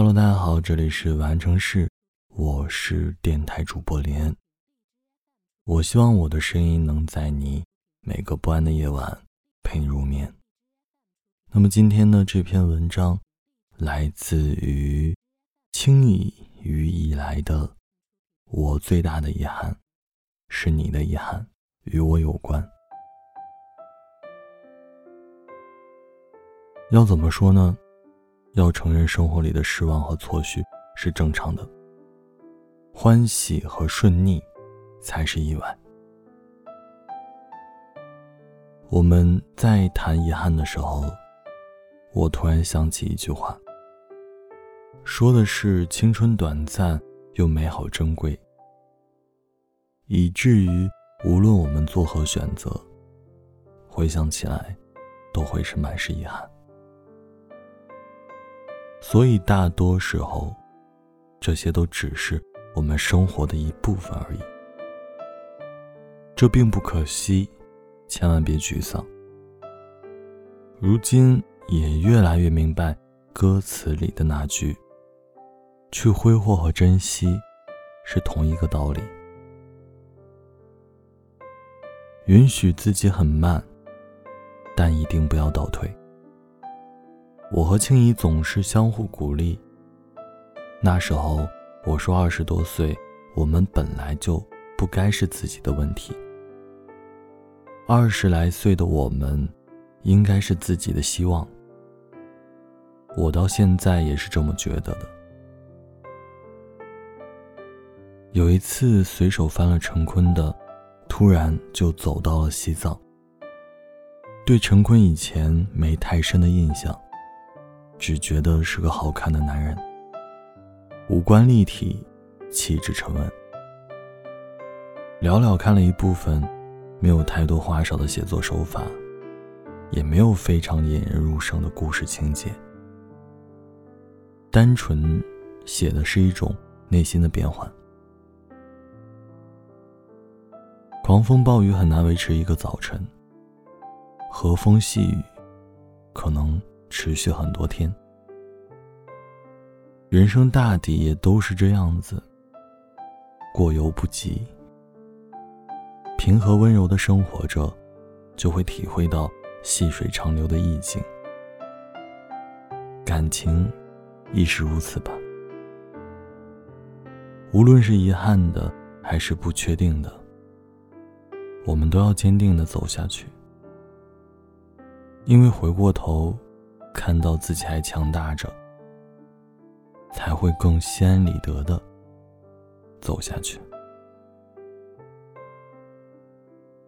Hello，大家好，这里是完成式，我是电台主播林。我希望我的声音能在你每个不安的夜晚陪你入眠。那么今天呢，这篇文章来自于轻易于以来的我最大的遗憾，是你的遗憾与我有关。要怎么说呢？要承认生活里的失望和错许是正常的，欢喜和顺逆才是意外。我们在谈遗憾的时候，我突然想起一句话，说的是青春短暂又美好珍贵，以至于无论我们做何选择，回想起来，都会是满是遗憾。所以，大多时候，这些都只是我们生活的一部分而已。这并不可惜，千万别沮丧。如今也越来越明白歌词里的那句“去挥霍和珍惜”是同一个道理。允许自己很慢，但一定不要倒退。我和青怡总是相互鼓励。那时候我说二十多岁，我们本来就不该是自己的问题。二十来岁的我们，应该是自己的希望。我到现在也是这么觉得的。有一次随手翻了陈坤的，突然就走到了西藏。对陈坤以前没太深的印象。只觉得是个好看的男人，五官立体，气质沉稳。寥寥看了一部分，没有太多花哨的写作手法，也没有非常引人入胜的故事情节，单纯写的是一种内心的变换。狂风暴雨很难维持一个早晨，和风细雨，可能。持续很多天，人生大抵也都是这样子，过犹不及。平和温柔的生活着，就会体会到细水长流的意境。感情亦是如此吧。无论是遗憾的，还是不确定的，我们都要坚定的走下去，因为回过头。看到自己还强大着，才会更心安理得的走下去。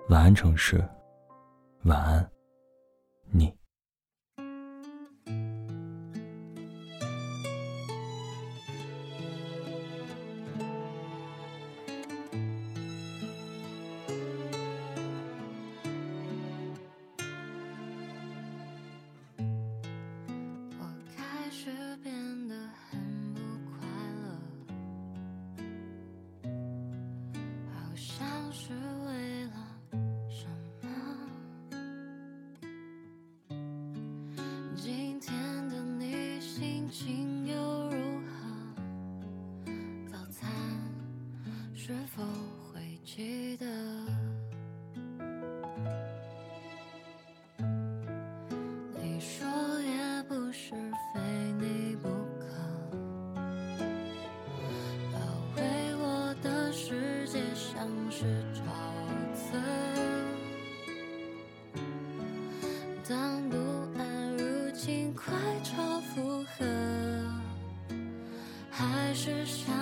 晚安，城市。晚安，是否会记得？你说也不是非你不可，包围我的世界像是沼泽。当不安入侵，快朝附和，还是想。